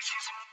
Racism.